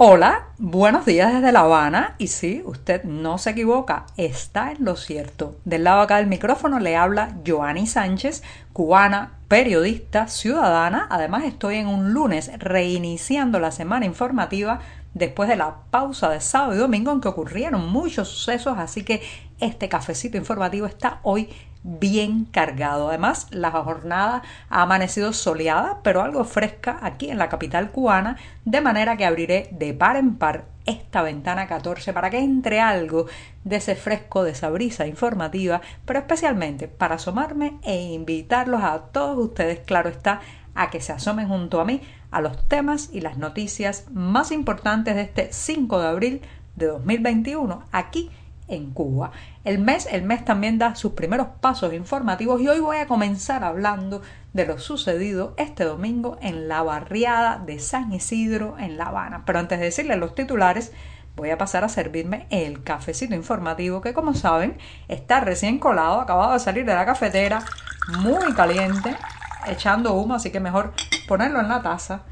Hola, buenos días desde La Habana. Y sí, usted no se equivoca, está en lo cierto. Del lado acá del micrófono le habla Joanny Sánchez, cubana, periodista, ciudadana. Además estoy en un lunes reiniciando la semana informativa después de la pausa de sábado y domingo en que ocurrieron muchos sucesos, así que este cafecito informativo está hoy bien cargado. Además, la jornada ha amanecido soleada, pero algo fresca aquí en la capital cubana, de manera que abriré de par en par esta ventana 14 para que entre algo de ese fresco, de esa brisa informativa, pero especialmente para asomarme e invitarlos a todos ustedes, claro está, a que se asomen junto a mí a los temas y las noticias más importantes de este 5 de abril de 2021 aquí Cuba. El mes, el mes también da sus primeros pasos informativos y hoy voy a comenzar hablando de lo sucedido este domingo en la barriada de San Isidro en La Habana. Pero antes de decirles los titulares, voy a pasar a servirme el cafecito informativo que como saben está recién colado, acabado de salir de la cafetera, muy caliente, echando humo, así que mejor ponerlo en la taza,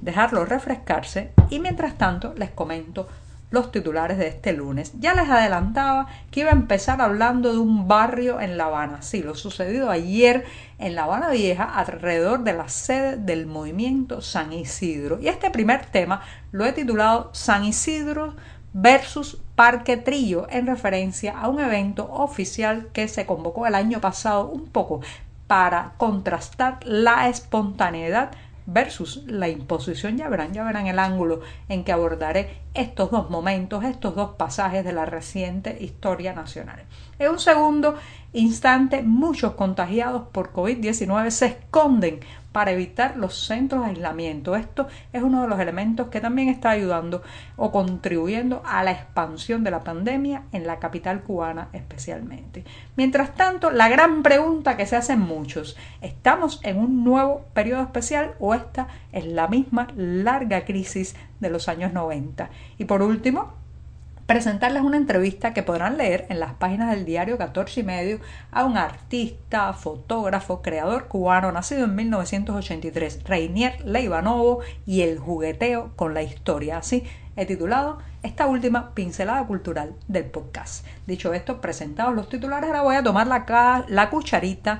dejarlo refrescarse y mientras tanto les comento los titulares de este lunes. Ya les adelantaba que iba a empezar hablando de un barrio en La Habana. Sí, lo sucedido ayer en La Habana Vieja alrededor de la sede del movimiento San Isidro. Y este primer tema lo he titulado San Isidro versus Parque Trillo en referencia a un evento oficial que se convocó el año pasado un poco para contrastar la espontaneidad versus la imposición. Ya verán, ya verán el ángulo en que abordaré estos dos momentos, estos dos pasajes de la reciente historia nacional. En un segundo instante, muchos contagiados por COVID-19 se esconden para evitar los centros de aislamiento. Esto es uno de los elementos que también está ayudando o contribuyendo a la expansión de la pandemia en la capital cubana especialmente. Mientras tanto, la gran pregunta que se hacen muchos, ¿estamos en un nuevo periodo especial o esta es la misma larga crisis de los años 90? Y por último, presentarles una entrevista que podrán leer en las páginas del diario 14 y medio a un artista, fotógrafo, creador cubano nacido en 1983, Reinier Leivanovo y el jugueteo con la historia. Así he titulado esta última pincelada cultural del podcast. Dicho esto, presentados los titulares, ahora voy a tomar la, la cucharita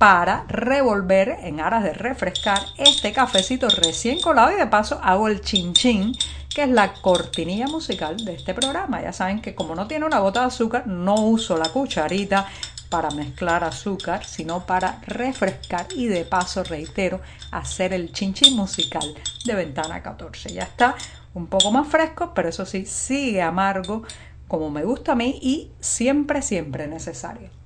para revolver en aras de refrescar este cafecito recién colado y de paso hago el chin chin que es la cortinilla musical de este programa. Ya saben que como no tiene una gota de azúcar, no uso la cucharita para mezclar azúcar, sino para refrescar y de paso, reitero, hacer el chinchín musical de ventana 14. Ya está un poco más fresco, pero eso sí, sigue amargo como me gusta a mí y siempre, siempre necesario.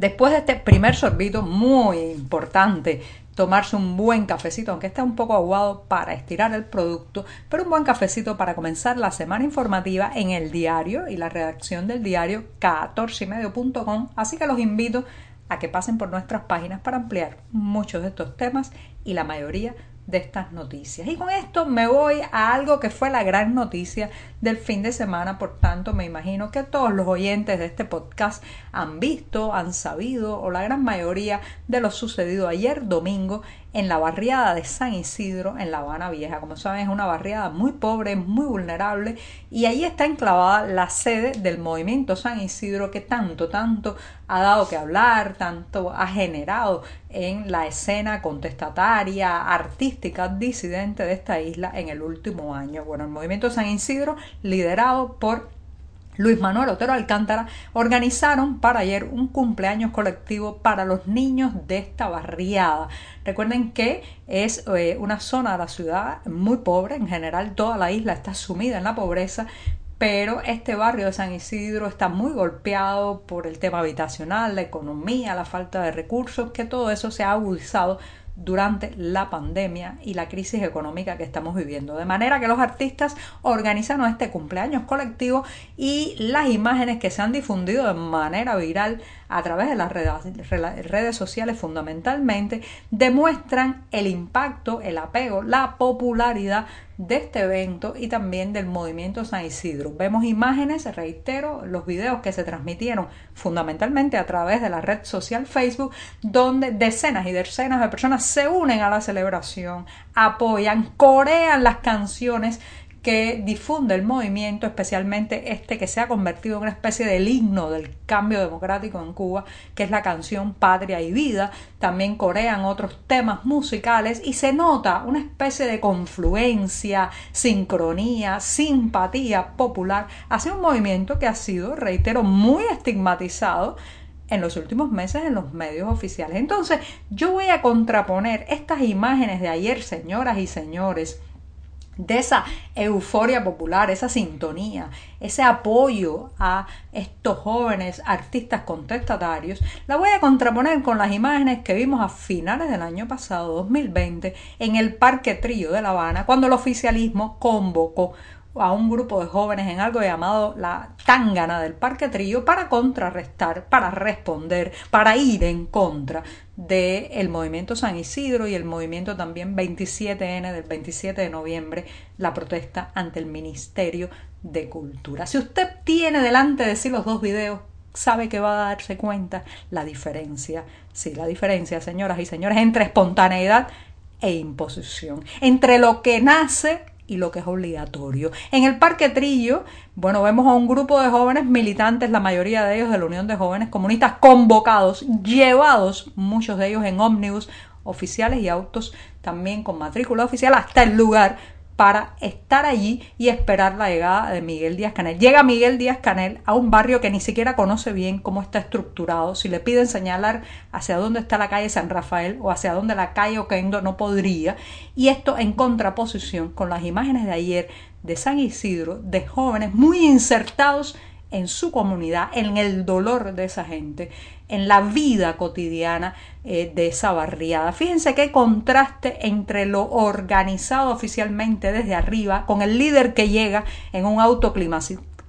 Después de este primer sorbito muy importante tomarse un buen cafecito, aunque esté un poco aguado para estirar el producto, pero un buen cafecito para comenzar la semana informativa en el diario y la redacción del diario 14ymedio.com. Así que los invito a que pasen por nuestras páginas para ampliar muchos de estos temas y la mayoría de estas noticias. Y con esto me voy a algo que fue la gran noticia del fin de semana, por tanto me imagino que todos los oyentes de este podcast han visto, han sabido o la gran mayoría de lo sucedido ayer domingo en la barriada de San Isidro en La Habana Vieja. Como saben, es una barriada muy pobre, muy vulnerable y ahí está enclavada la sede del movimiento San Isidro que tanto, tanto ha dado que hablar, tanto ha generado en la escena contestataria, artística, disidente de esta isla en el último año. Bueno, el movimiento San Isidro, liderado por Luis Manuel Otero Alcántara organizaron para ayer un cumpleaños colectivo para los niños de esta barriada. Recuerden que es eh, una zona de la ciudad muy pobre, en general toda la isla está sumida en la pobreza, pero este barrio de San Isidro está muy golpeado por el tema habitacional, la economía, la falta de recursos, que todo eso se ha agudizado durante la pandemia y la crisis económica que estamos viviendo. De manera que los artistas organizaron este cumpleaños colectivo y las imágenes que se han difundido de manera viral a través de las redes sociales fundamentalmente demuestran el impacto, el apego, la popularidad de este evento y también del movimiento San Isidro. Vemos imágenes, reitero, los videos que se transmitieron fundamentalmente a través de la red social Facebook, donde decenas y decenas de personas se unen a la celebración, apoyan, corean las canciones que difunde el movimiento, especialmente este que se ha convertido en una especie del himno del cambio democrático en Cuba, que es la canción Patria y Vida. También corean otros temas musicales y se nota una especie de confluencia, sincronía, simpatía popular hacia un movimiento que ha sido, reitero, muy estigmatizado en los últimos meses en los medios oficiales. Entonces, yo voy a contraponer estas imágenes de ayer, señoras y señores, de esa euforia popular, esa sintonía, ese apoyo a estos jóvenes artistas contestatarios, la voy a contraponer con las imágenes que vimos a finales del año pasado, 2020, en el Parque Trillo de La Habana, cuando el oficialismo convocó a un grupo de jóvenes en algo llamado la tangana del Parque Trillo para contrarrestar, para responder, para ir en contra del movimiento San Isidro y el movimiento también 27N del 27 de noviembre, la protesta ante el Ministerio de Cultura. Si usted tiene delante de sí los dos videos, sabe que va a darse cuenta la diferencia, sí, la diferencia, señoras y señores, entre espontaneidad e imposición, entre lo que nace y lo que es obligatorio. En el Parque Trillo, bueno, vemos a un grupo de jóvenes militantes, la mayoría de ellos de la Unión de Jóvenes Comunistas, convocados, llevados, muchos de ellos en ómnibus oficiales y autos también con matrícula oficial hasta el lugar para estar allí y esperar la llegada de Miguel Díaz Canel. Llega Miguel Díaz Canel a un barrio que ni siquiera conoce bien cómo está estructurado. Si le piden señalar hacia dónde está la calle San Rafael o hacia dónde la calle Oquendo no podría. Y esto en contraposición con las imágenes de ayer de San Isidro, de jóvenes muy insertados en su comunidad, en el dolor de esa gente, en la vida cotidiana eh, de esa barriada. Fíjense qué contraste entre lo organizado oficialmente desde arriba, con el líder que llega en un auto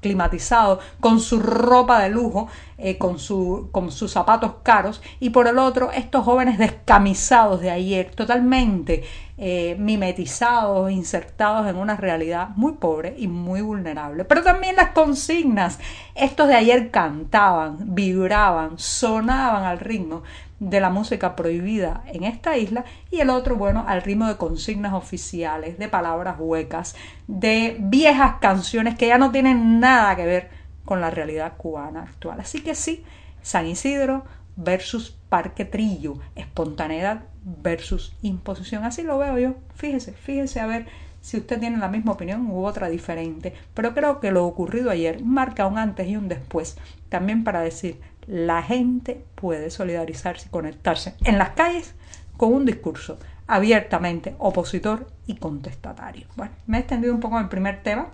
climatizado, con su ropa de lujo, eh, con, su, con sus zapatos caros, y por el otro, estos jóvenes descamisados de ayer, totalmente eh, mimetizados, insertados en una realidad muy pobre y muy vulnerable. Pero también las consignas, estos de ayer cantaban, vibraban, sonaban al ritmo de la música prohibida en esta isla y el otro, bueno, al ritmo de consignas oficiales, de palabras huecas, de viejas canciones que ya no tienen nada que ver con la realidad cubana actual. Así que sí, San Isidro versus Parque Trillo, espontaneidad versus imposición. Así lo veo yo. Fíjese, fíjese a ver si usted tiene la misma opinión u otra diferente. Pero creo que lo ocurrido ayer marca un antes y un después. También para decir, la gente puede solidarizarse y conectarse en las calles con un discurso abiertamente opositor y contestatario. Bueno, me he extendido un poco en el primer tema.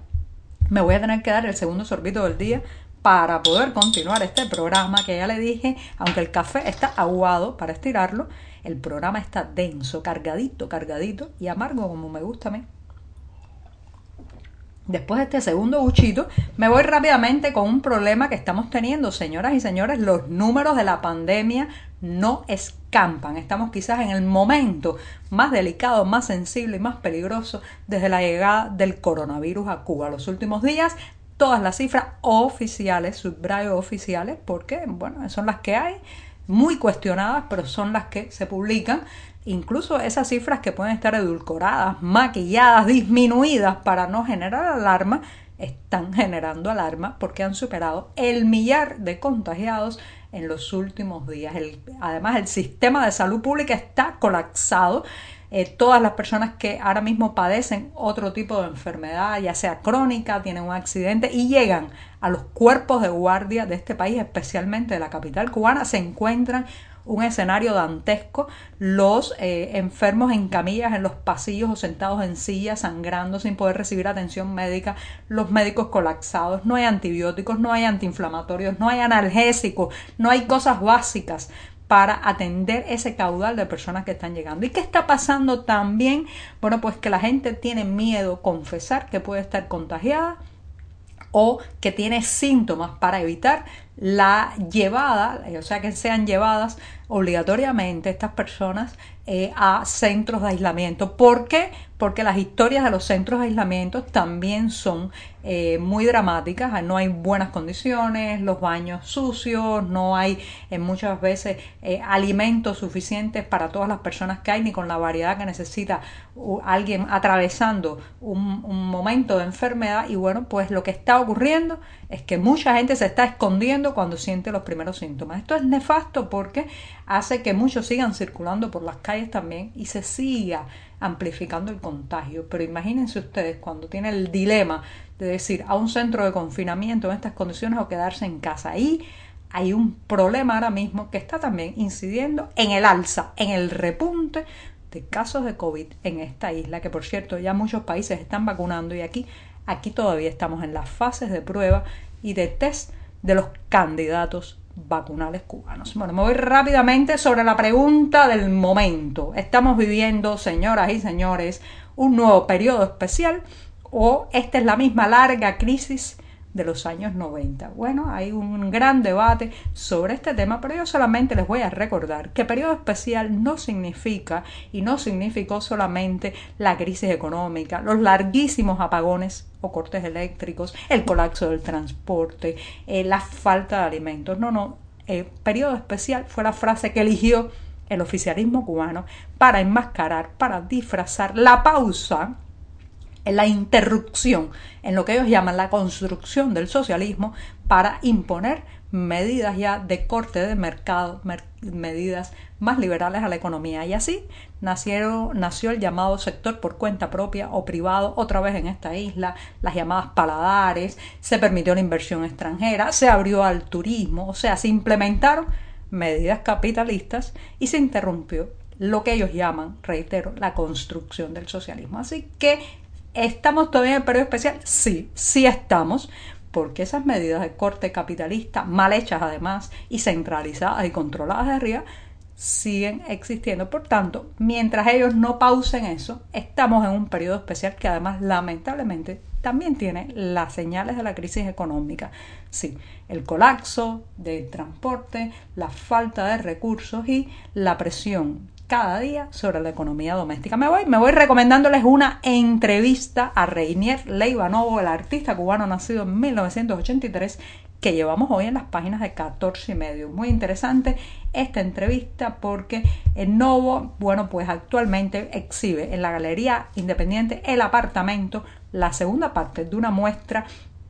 Me voy a tener que dar el segundo sorbito del día para poder continuar este programa que ya le dije, aunque el café está aguado para estirarlo, el programa está denso, cargadito, cargadito y amargo como me gusta a mí. Después de este segundo buchito, me voy rápidamente con un problema que estamos teniendo, señoras y señores. Los números de la pandemia no escampan. Estamos quizás en el momento más delicado, más sensible y más peligroso desde la llegada del coronavirus a Cuba. Los últimos días, todas las cifras oficiales, subrayo oficiales, porque, bueno, son las que hay, muy cuestionadas, pero son las que se publican Incluso esas cifras que pueden estar edulcoradas, maquilladas, disminuidas para no generar alarma, están generando alarma porque han superado el millar de contagiados en los últimos días. además, el sistema de salud pública está colapsado. Eh, todas las personas que ahora mismo padecen otro tipo de enfermedad, ya sea crónica, tienen un accidente y llegan a los cuerpos de guardia de este país, especialmente de la capital cubana, se encuentran un escenario dantesco, los eh, enfermos en camillas en los pasillos o sentados en sillas, sangrando sin poder recibir atención médica, los médicos colapsados, no hay antibióticos, no hay antiinflamatorios, no hay analgésicos, no hay cosas básicas para atender ese caudal de personas que están llegando. ¿Y qué está pasando también? Bueno, pues que la gente tiene miedo confesar que puede estar contagiada o que tiene síntomas para evitar la llevada, o sea, que sean llevadas obligatoriamente estas personas eh, a centros de aislamiento. ¿Por qué? Porque las historias de los centros de aislamiento también son eh, muy dramáticas. No hay buenas condiciones, los baños sucios, no hay eh, muchas veces alimentos suficientes para todas las personas que hay, ni con la variedad que necesita alguien atravesando un, un momento de enfermedad. Y bueno, pues lo que está ocurriendo es que mucha gente se está escondiendo cuando siente los primeros síntomas. Esto es nefasto porque hace que muchos sigan circulando por las calles también y se siga amplificando el contagio. Pero imagínense ustedes cuando tiene el dilema de decir a un centro de confinamiento en estas condiciones o quedarse en casa. Ahí hay un problema ahora mismo que está también incidiendo en el alza, en el repunte de casos de COVID en esta isla, que por cierto ya muchos países están vacunando y aquí, aquí todavía estamos en las fases de prueba y de test de los candidatos vacunales cubanos. Bueno, me voy rápidamente sobre la pregunta del momento. ¿Estamos viviendo, señoras y señores, un nuevo periodo especial o esta es la misma larga crisis de los años 90. Bueno, hay un gran debate sobre este tema, pero yo solamente les voy a recordar que periodo especial no significa y no significó solamente la crisis económica, los larguísimos apagones o cortes eléctricos, el colapso del transporte, eh, la falta de alimentos. No, no, el periodo especial fue la frase que eligió el oficialismo cubano para enmascarar, para disfrazar la pausa la interrupción en lo que ellos llaman la construcción del socialismo para imponer medidas ya de corte de mercado, medidas más liberales a la economía. Y así nacieron, nació el llamado sector por cuenta propia o privado, otra vez en esta isla, las llamadas paladares, se permitió la inversión extranjera, se abrió al turismo, o sea, se implementaron medidas capitalistas y se interrumpió lo que ellos llaman, reitero, la construcción del socialismo. Así que ¿Estamos todavía en el periodo especial? Sí, sí estamos, porque esas medidas de corte capitalista, mal hechas además, y centralizadas y controladas de arriba, siguen existiendo. Por tanto, mientras ellos no pausen eso, estamos en un periodo especial que además lamentablemente también tiene las señales de la crisis económica. Sí, el colapso del transporte, la falta de recursos y la presión cada día sobre la economía doméstica. Me voy, me voy recomendándoles una entrevista a Reinier Leivanovo, el artista cubano nacido en 1983, que llevamos hoy en las páginas de 14 y medio. Muy interesante esta entrevista porque el Novo, bueno, pues actualmente exhibe en la Galería Independiente El Apartamento la segunda parte de una muestra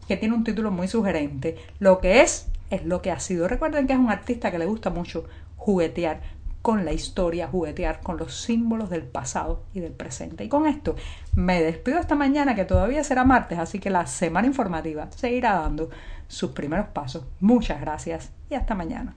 que tiene un título muy sugerente. Lo que es es lo que ha sido. Recuerden que es un artista que le gusta mucho juguetear con la historia, juguetear con los símbolos del pasado y del presente. Y con esto me despido esta mañana que todavía será martes, así que la semana informativa seguirá dando sus primeros pasos. Muchas gracias y hasta mañana.